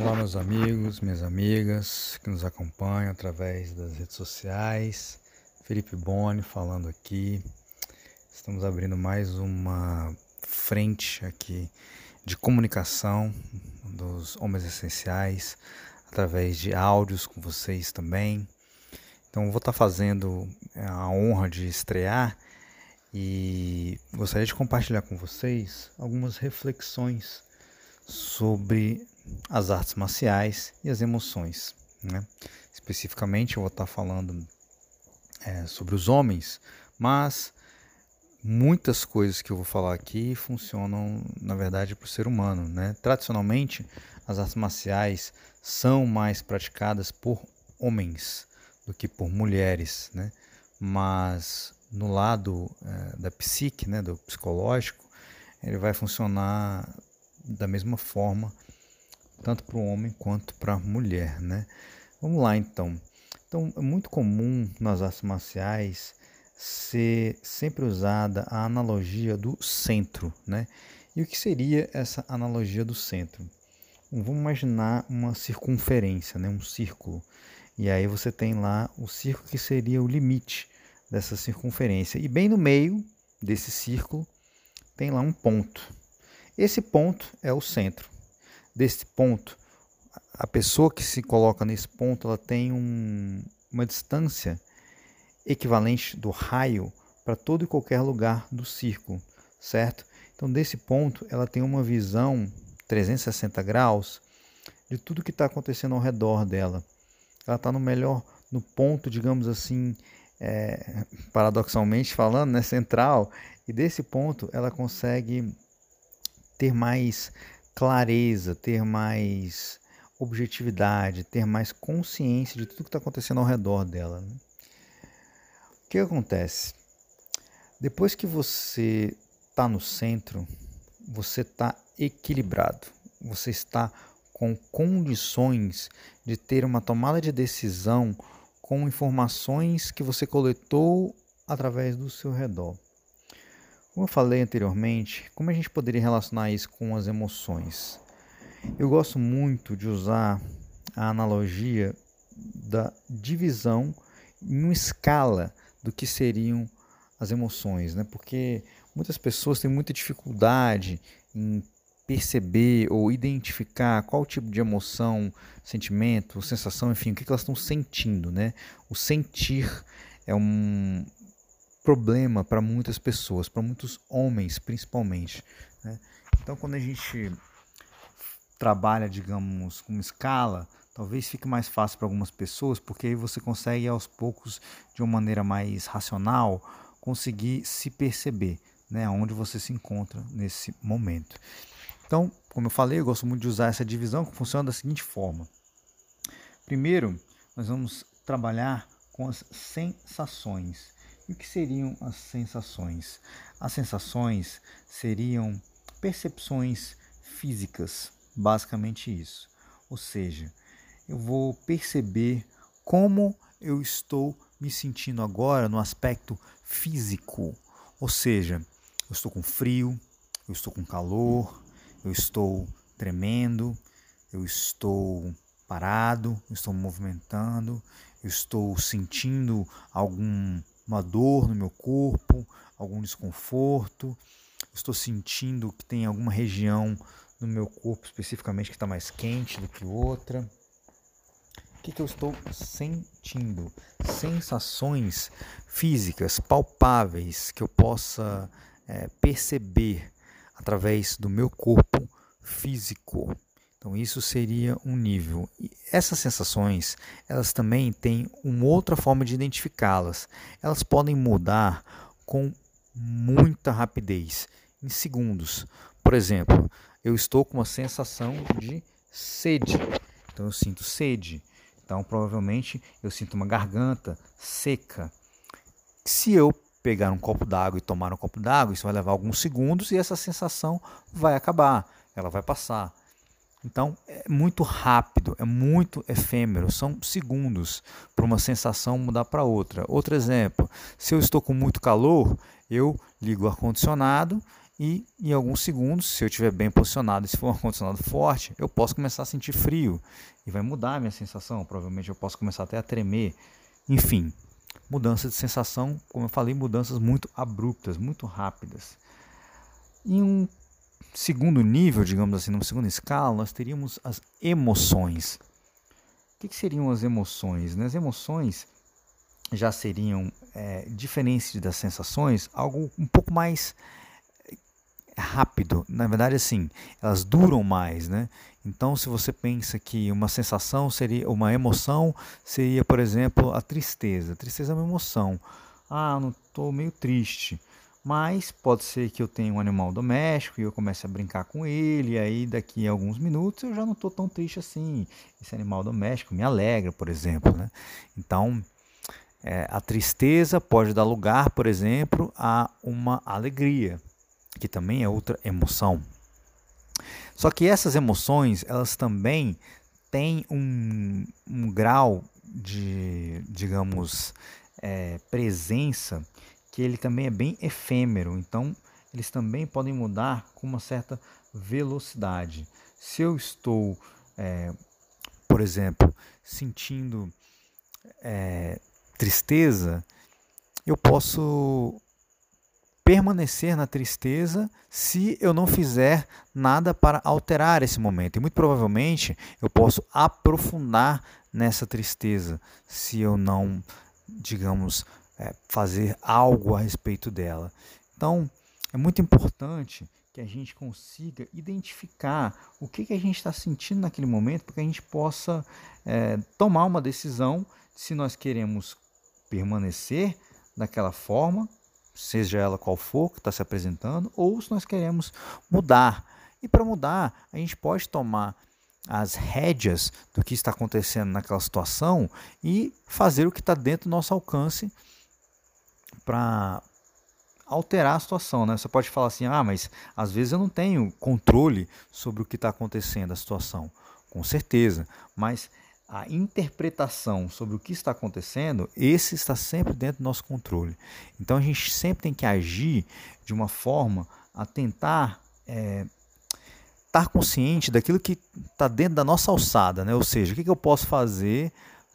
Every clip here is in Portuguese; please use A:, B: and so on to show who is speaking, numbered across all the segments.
A: Olá, meus amigos, minhas amigas que nos acompanham através das redes sociais. Felipe Boni falando aqui. Estamos abrindo mais uma frente aqui de comunicação dos homens essenciais através de áudios com vocês também. Então, vou estar fazendo a honra de estrear e gostaria de compartilhar com vocês algumas reflexões sobre as artes marciais e as emoções. Né? Especificamente, eu vou estar falando é, sobre os homens, mas muitas coisas que eu vou falar aqui funcionam, na verdade, para o ser humano. Né? Tradicionalmente, as artes marciais são mais praticadas por homens do que por mulheres, né? mas no lado é, da psique, né, do psicológico, ele vai funcionar da mesma forma, tanto para o homem quanto para a mulher, né? Vamos lá então. Então, é muito comum nas artes marciais ser sempre usada a analogia do centro, né? E o que seria essa analogia do centro? Vamos imaginar uma circunferência, né? um círculo. E aí você tem lá o círculo que seria o limite dessa circunferência. E bem no meio desse círculo tem lá um ponto. Esse ponto é o centro. Desse ponto, a pessoa que se coloca nesse ponto, ela tem um, uma distância equivalente do raio para todo e qualquer lugar do círculo, certo? Então, desse ponto, ela tem uma visão 360 graus de tudo que está acontecendo ao redor dela. Ela está no melhor, no ponto, digamos assim, é, paradoxalmente falando, né, central, e desse ponto ela consegue ter mais clareza, ter mais objetividade, ter mais consciência de tudo que está acontecendo ao redor dela. Né? O que acontece? Depois que você está no centro, você está equilibrado, você está com condições de ter uma tomada de decisão com informações que você coletou através do seu redor. Como eu falei anteriormente, como a gente poderia relacionar isso com as emoções? Eu gosto muito de usar a analogia da divisão em uma escala do que seriam as emoções, né? Porque muitas pessoas têm muita dificuldade em perceber ou identificar qual tipo de emoção, sentimento, sensação, enfim, o que elas estão sentindo, né? O sentir é um, problema para muitas pessoas, para muitos homens principalmente. Né? Então, quando a gente trabalha, digamos, com escala, talvez fique mais fácil para algumas pessoas, porque aí você consegue aos poucos, de uma maneira mais racional, conseguir se perceber, né, onde você se encontra nesse momento. Então, como eu falei, eu gosto muito de usar essa divisão que funciona da seguinte forma. Primeiro, nós vamos trabalhar com as sensações. O que seriam as sensações? As sensações seriam percepções físicas, basicamente isso. Ou seja, eu vou perceber como eu estou me sentindo agora no aspecto físico. Ou seja, eu estou com frio, eu estou com calor, eu estou tremendo, eu estou parado, eu estou movimentando, eu estou sentindo algum uma dor no meu corpo, algum desconforto, estou sentindo que tem alguma região no meu corpo especificamente que está mais quente do que outra. O que, que eu estou sentindo? Sensações físicas, palpáveis, que eu possa é, perceber através do meu corpo físico. Então isso seria um nível. E essas sensações, elas também têm uma outra forma de identificá-las. Elas podem mudar com muita rapidez, em segundos. Por exemplo, eu estou com uma sensação de sede. Então eu sinto sede. Então provavelmente eu sinto uma garganta seca. Se eu pegar um copo d'água e tomar um copo d'água, isso vai levar alguns segundos e essa sensação vai acabar, ela vai passar. Então é muito rápido, é muito efêmero, são segundos para uma sensação mudar para outra. Outro exemplo: se eu estou com muito calor, eu ligo o ar-condicionado e em alguns segundos, se eu estiver bem posicionado e se for um ar-condicionado forte, eu posso começar a sentir frio e vai mudar a minha sensação. Provavelmente eu posso começar até a tremer. Enfim, mudança de sensação, como eu falei, mudanças muito abruptas, muito rápidas. Em um segundo nível, digamos assim, numa segunda escala, nós teríamos as emoções. O que, seriam as emoções? Né? As emoções já seriam, é, diferentes das sensações, algo um pouco mais rápido. Na verdade, assim, elas duram mais, né? Então, se você pensa que uma sensação seria, uma emoção seria, por exemplo, a tristeza. A tristeza é uma emoção. Ah, não estou meio triste. Mas pode ser que eu tenha um animal doméstico e eu comece a brincar com ele, e aí daqui a alguns minutos eu já não estou tão triste assim. Esse animal doméstico me alegra, por exemplo. Né? Então, é, a tristeza pode dar lugar, por exemplo, a uma alegria que também é outra emoção. Só que essas emoções, elas também têm um, um grau de, digamos, é, presença que ele também é bem efêmero. Então, eles também podem mudar com uma certa velocidade. Se eu estou, é, por exemplo, sentindo é, tristeza, eu posso permanecer na tristeza se eu não fizer nada para alterar esse momento. E muito provavelmente eu posso aprofundar nessa tristeza se eu não, digamos, é, fazer algo a respeito dela. Então, é muito importante que a gente consiga identificar o que, que a gente está sentindo naquele momento, para que a gente possa é, tomar uma decisão se nós queremos permanecer daquela forma seja ela qual for que está se apresentando, ou se nós queremos mudar. E para mudar, a gente pode tomar as rédeas do que está acontecendo naquela situação e fazer o que está dentro do nosso alcance para alterar a situação. Né? Você pode falar assim: ah, mas às vezes eu não tenho controle sobre o que está acontecendo, a situação. Com certeza, mas a interpretação sobre o que está acontecendo, esse está sempre dentro do nosso controle. Então a gente sempre tem que agir de uma forma a tentar é, estar consciente daquilo que está dentro da nossa alçada, né? ou seja, o que, que eu posso fazer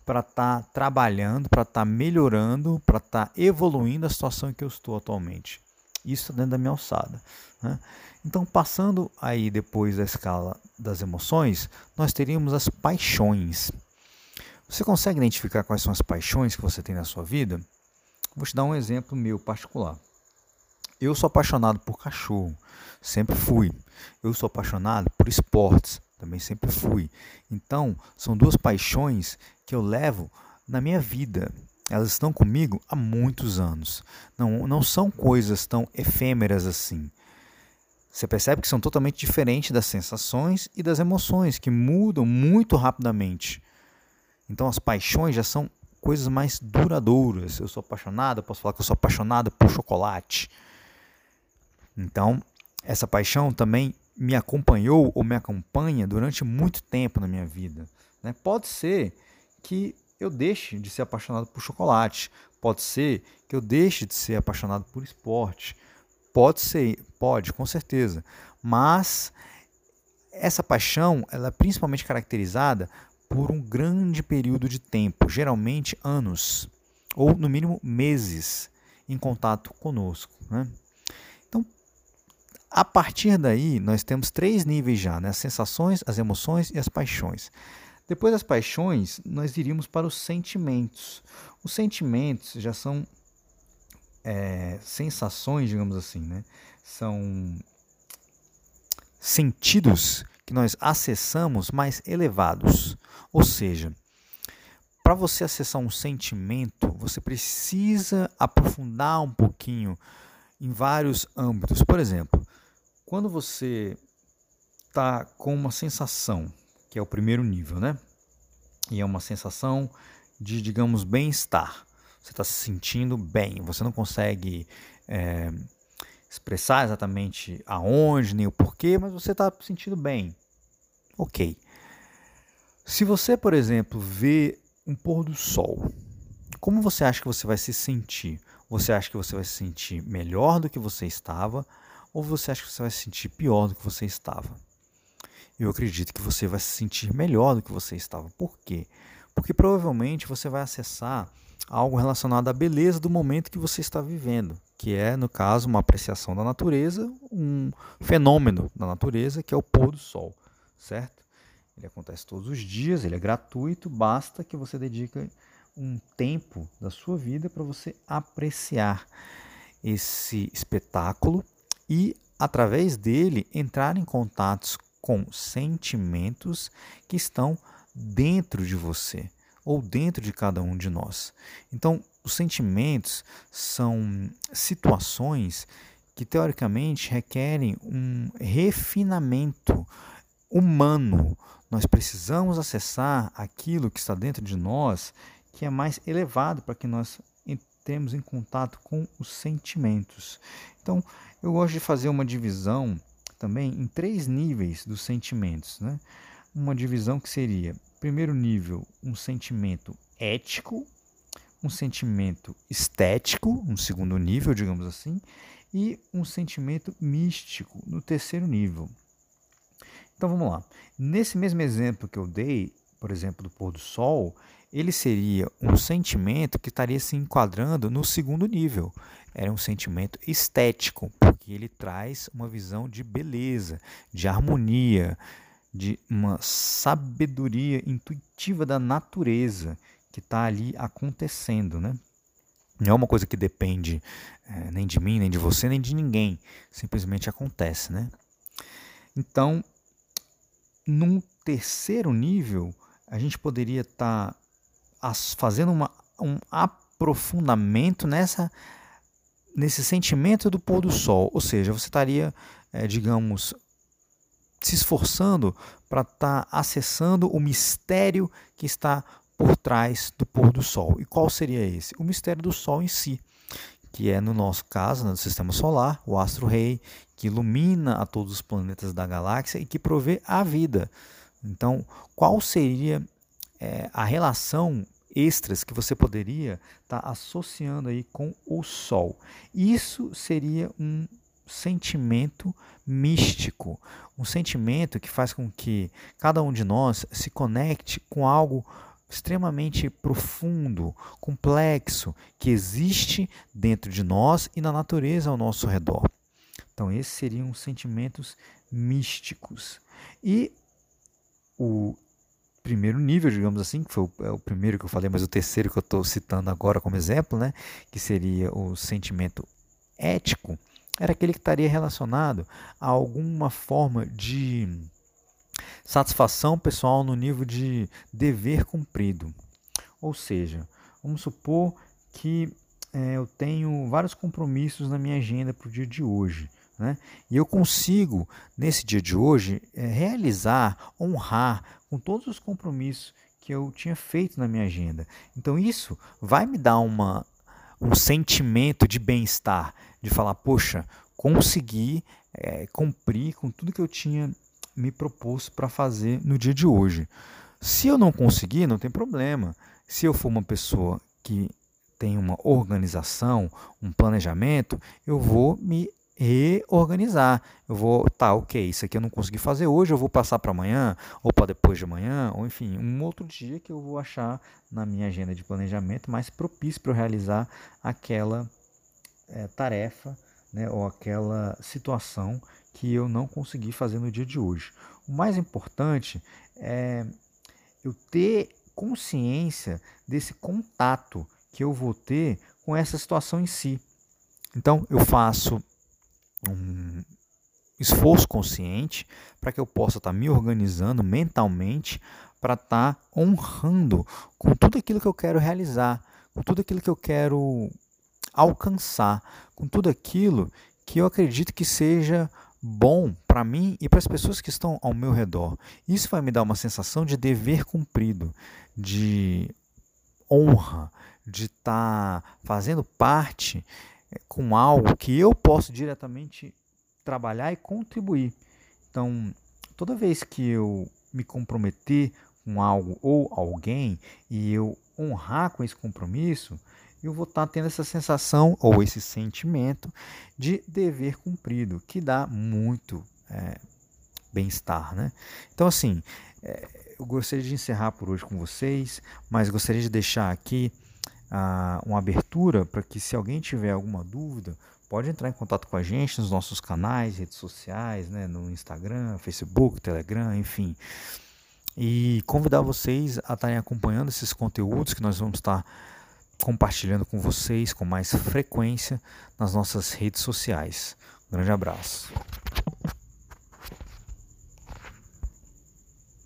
A: para estar tá trabalhando, para estar tá melhorando, para estar tá evoluindo a situação em que eu estou atualmente. Isso dentro da minha alçada. Né? Então, passando aí depois da escala das emoções, nós teríamos as paixões. Você consegue identificar quais são as paixões que você tem na sua vida? Vou te dar um exemplo meu particular. Eu sou apaixonado por cachorro, sempre fui. Eu sou apaixonado por esportes, também sempre fui. Então, são duas paixões que eu levo na minha vida. Elas estão comigo há muitos anos. Não, não são coisas tão efêmeras assim. Você percebe que são totalmente diferentes das sensações e das emoções, que mudam muito rapidamente. Então as paixões já são coisas mais duradouras. Eu sou apaixonado, posso falar que eu sou apaixonado por chocolate. Então, essa paixão também me acompanhou ou me acompanha durante muito tempo na minha vida. Né? Pode ser que eu deixe de ser apaixonado por chocolate, pode ser que eu deixe de ser apaixonado por esporte, pode ser, pode, com certeza. Mas essa paixão, ela é principalmente caracterizada por um grande período de tempo, geralmente anos, ou no mínimo meses, em contato conosco. Né? Então, a partir daí, nós temos três níveis já: né? as sensações, as emoções e as paixões. Depois das paixões, nós iríamos para os sentimentos. Os sentimentos já são é, sensações, digamos assim, né? são sentidos que nós acessamos mais elevados. Ou seja, para você acessar um sentimento, você precisa aprofundar um pouquinho em vários âmbitos. Por exemplo, quando você está com uma sensação, que é o primeiro nível, né? E é uma sensação de, digamos, bem-estar. Você está se sentindo bem, você não consegue é, expressar exatamente aonde nem o porquê, mas você está se sentindo bem. Ok. Se você, por exemplo, vê um pôr do sol, como você acha que você vai se sentir? Você acha que você vai se sentir melhor do que você estava? ou você acha que você vai se sentir pior do que você estava? Eu acredito que você vai se sentir melhor do que você estava. Por quê? Porque provavelmente você vai acessar algo relacionado à beleza do momento que você está vivendo, que é, no caso, uma apreciação da natureza, um fenômeno da natureza, que é o pôr do sol, certo? Ele acontece todos os dias, ele é gratuito, basta que você dedique um tempo da sua vida para você apreciar esse espetáculo e, através dele, entrar em contatos com sentimentos que estão dentro de você ou dentro de cada um de nós. Então, os sentimentos são situações que teoricamente requerem um refinamento humano. Nós precisamos acessar aquilo que está dentro de nós que é mais elevado para que nós entremos em contato com os sentimentos. Então, eu gosto de fazer uma divisão também em três níveis dos sentimentos. Né? Uma divisão que seria primeiro nível, um sentimento ético, um sentimento estético, um segundo nível, digamos assim, e um sentimento místico no terceiro nível. Então vamos lá. Nesse mesmo exemplo que eu dei, por exemplo, do pôr do sol, ele seria um sentimento que estaria se enquadrando no segundo nível. Era um sentimento estético, porque ele traz uma visão de beleza, de harmonia, de uma sabedoria intuitiva da natureza que está ali acontecendo, né? Não é uma coisa que depende é, nem de mim, nem de você, nem de ninguém. Simplesmente acontece, né? Então, num terceiro nível, a gente poderia estar tá fazendo uma, um aprofundamento nessa nesse sentimento do pôr do sol, ou seja, você estaria, é, digamos, se esforçando para estar tá acessando o mistério que está por trás do pôr do sol. E qual seria esse? O mistério do sol em si, que é no nosso caso, no sistema solar, o astro-rei, que ilumina a todos os planetas da galáxia e que provê a vida. Então, qual seria é, a relação extras que você poderia estar tá associando aí com o Sol? Isso seria um sentimento místico, um sentimento que faz com que cada um de nós se conecte com algo extremamente profundo, complexo, que existe dentro de nós e na natureza ao nosso redor. Então, esses seriam sentimentos místicos. E o primeiro nível, digamos assim, que foi o, é o primeiro que eu falei, mas o terceiro que eu estou citando agora como exemplo, né, que seria o sentimento ético, era aquele que estaria relacionado a alguma forma de satisfação pessoal no nível de dever cumprido. Ou seja, vamos supor que é, eu tenho vários compromissos na minha agenda para o dia de hoje. Né? E eu consigo, nesse dia de hoje, é, realizar, honrar com todos os compromissos que eu tinha feito na minha agenda. Então, isso vai me dar uma, um sentimento de bem-estar, de falar, poxa, consegui é, cumprir com tudo que eu tinha me proposto para fazer no dia de hoje. Se eu não conseguir, não tem problema. Se eu for uma pessoa que tem uma organização, um planejamento, eu vou me reorganizar. Eu vou, tá, ok, isso aqui eu não consegui fazer hoje, eu vou passar para amanhã, ou para depois de amanhã, ou enfim, um outro dia que eu vou achar na minha agenda de planejamento mais propício para eu realizar aquela é, tarefa né, ou aquela situação que eu não consegui fazer no dia de hoje. O mais importante é eu ter consciência desse contato que eu vou ter com essa situação em si. Então, eu faço um esforço consciente para que eu possa estar tá me organizando mentalmente para estar tá honrando com tudo aquilo que eu quero realizar, com tudo aquilo que eu quero alcançar, com tudo aquilo que eu acredito que seja bom para mim e para as pessoas que estão ao meu redor. Isso vai me dar uma sensação de dever cumprido, de honra, de estar tá fazendo parte com algo que eu posso diretamente trabalhar e contribuir. Então, toda vez que eu me comprometer com algo ou alguém e eu honrar com esse compromisso, eu vou estar tá tendo essa sensação ou esse sentimento de dever cumprido, que dá muito é, bem-estar, né? Então, assim, é, eu gostaria de encerrar por hoje com vocês, mas gostaria de deixar aqui ah, uma abertura para que, se alguém tiver alguma dúvida, pode entrar em contato com a gente nos nossos canais, redes sociais, né, no Instagram, Facebook, Telegram, enfim. E convidar vocês a estarem acompanhando esses conteúdos que nós vamos estar compartilhando com vocês com mais frequência nas nossas redes sociais. Um grande abraço.